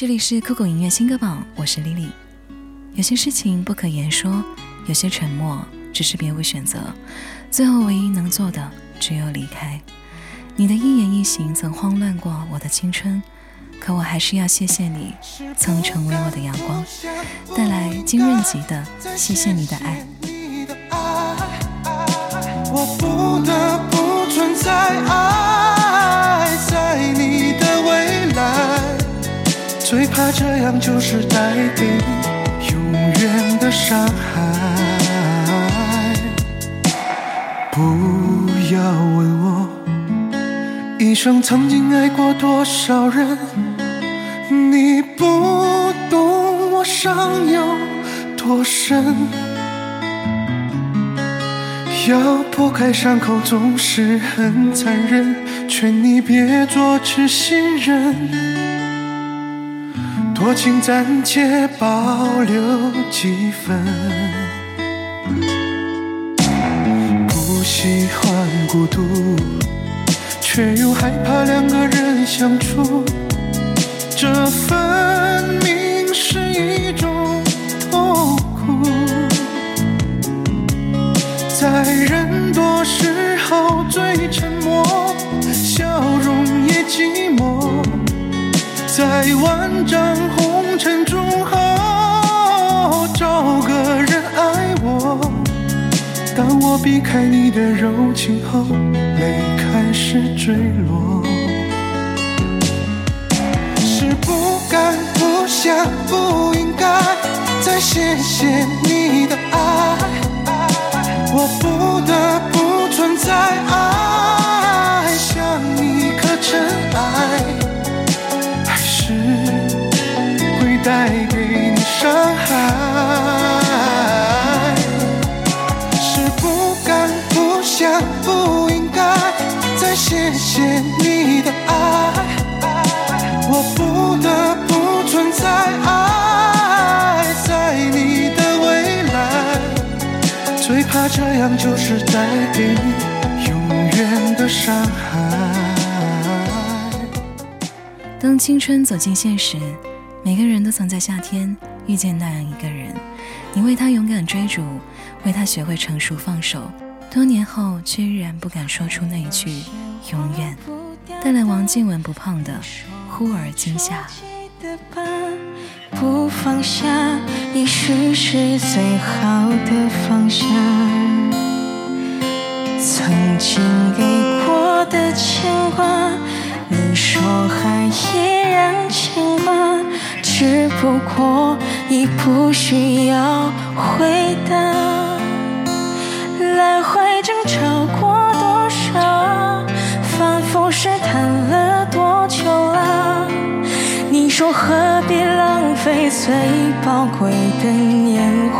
这里是酷狗音乐新歌榜，我是 Lily。有些事情不可言说，有些沉默只是别无选择，最后唯一能做的只有离开。你的一言一行曾慌乱过我的青春，可我还是要谢谢你，曾成为我的阳光，带来金润吉的《谢谢你的爱》。我不得不存在爱这样就是带给你永远的伤害。不要问我一生曾经爱过多少人，你不懂我伤有多深。要剥开伤口总是很残忍，劝你别做痴心人，多情暂且保留几分。不喜欢孤独，却又害怕两个人相处，这分明是一种痛苦。在人多时候最沉默，笑容也寂寞。在万丈红尘中后，找个人爱我。当我避开你的柔情后，泪开始坠落。是不敢、不想、不应该再谢谢你的爱。我不得不存在，爱像一颗尘埃，是带给你永远的伤害。当青春走进现实，每个人都曾在夏天遇见那样一个人，你为他勇敢追逐，为他学会成熟放手，多年后却依然不敢说出那一句永远，带来王静文不胖的忽而惊吓。不放下，也许是最好的放下。曾经给过的牵挂，你说还依然牵挂，只不过已不需要回答。来回争吵过多少，反复试探了多久了？你说何必浪费最宝贵的年华？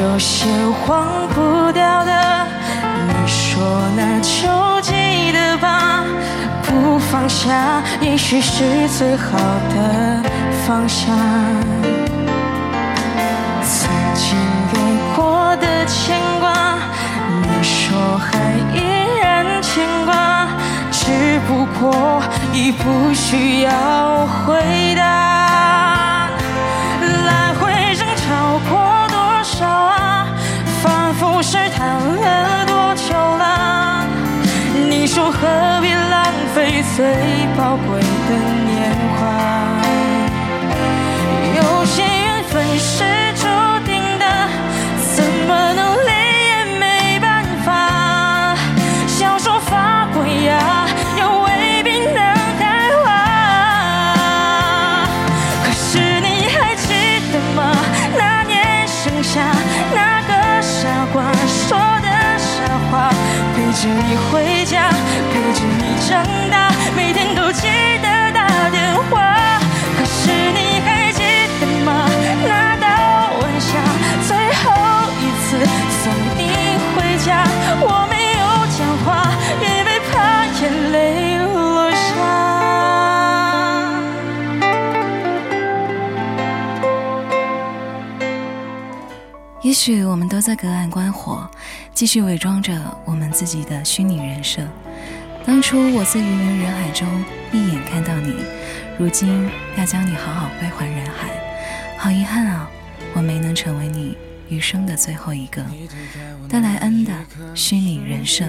有些忘不掉的，你说那就记得吧。不放下，也许是最好的放下。曾经给过的牵挂，你说还依然牵挂，只不过已不需要回答。最宝贵的年华有些缘分是注定的怎么努力也没办法小树发过芽也未必能开花可是你还记得吗那年盛夏那个傻瓜说的傻话陪着你回家陪着你长大也许我们都在隔岸观火，继续伪装着我们自己的虚拟人设。当初我自芸芸人海中一眼看到你，如今要将你好好归还人海。好遗憾啊，我没能成为你余生的最后一个戴莱恩的虚拟人设。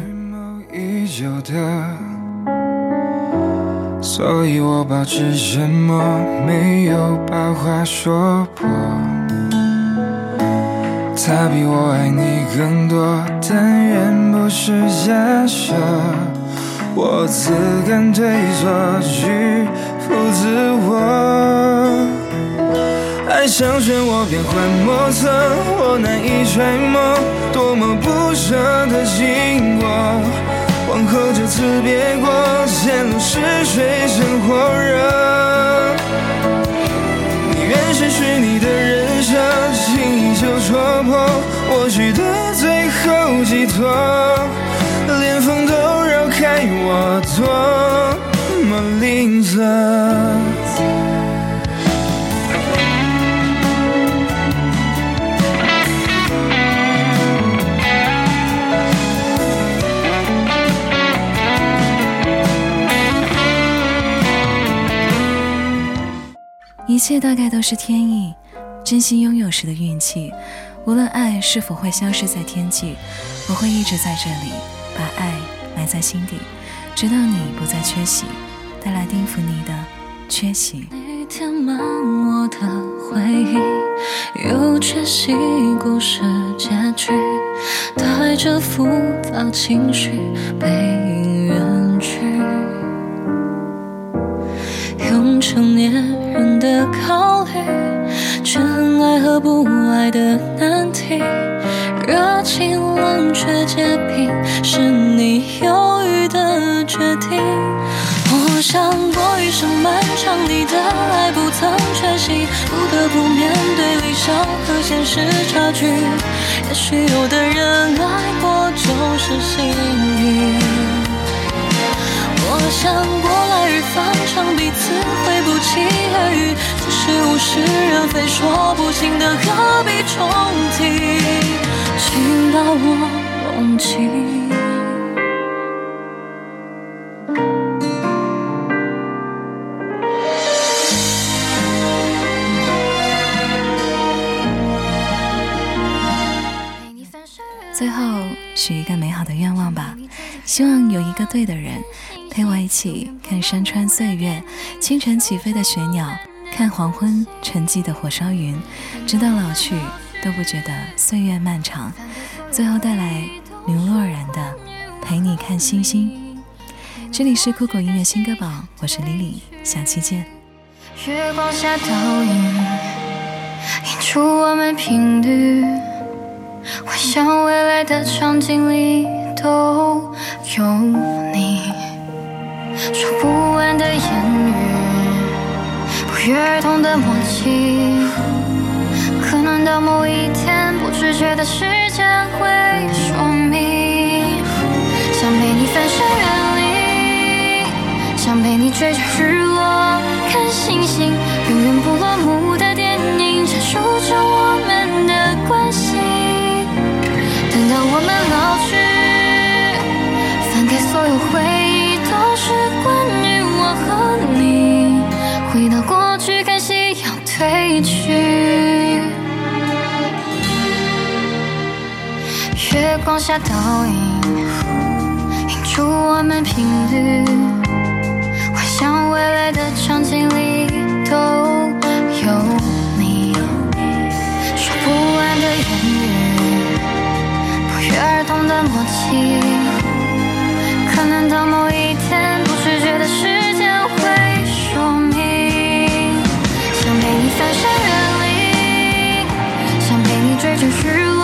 所以我保持沉默，没有把话说破。他比我爱你更多，但愿不是假设。我自甘退缩，屈服自我。爱像漩涡，变幻莫测，我难以揣摩，多么不舍的经过。黄河这次别过，前路是水深火热。你愿是虚拟的人，戳破我许的最后寄托，连风都绕开我，多么吝啬。一切大概都是天意，珍惜拥有时的运气。无论爱是否会消失在天际，我会一直在这里，把爱埋在心底，直到你不再缺席，带来丁芙妮的缺席。你填满我的回忆，有缺席故事结局，带着复杂情绪被成年人的考虑，真爱和不爱的难题，热情冷却结冰，是你犹豫的决定。我想过余生漫长，你的爱不曾缺席，不得不面对理想和现实差距。也许有的人爱过就是幸运。我想过来日方长，彼此会不期而遇。只是物是人非，说不清的何必重提，请把我忘记。最后许一个美好的愿望吧，希望有一个对的人陪我一起看山川岁月，清晨起飞的雪鸟，看黄昏沉寂的火烧云，直到老去都不觉得岁月漫长。最后带来刘若然的《陪你看星星》。这里是酷狗音乐新歌榜，我是 Lily，下期见。月光下倒影，映出我们频率。幻想未来的场景里都有你，说不完的言语，不约而同的默契，可能到某一天，不知觉的时间会说明。飞去，月光下倒影，映出我们频率。幻想未来的场景里都有你，说不完的言语，不约而同的默契。可能到某一天，不知觉的时间会说。陪你翻山越岭想陪你追着日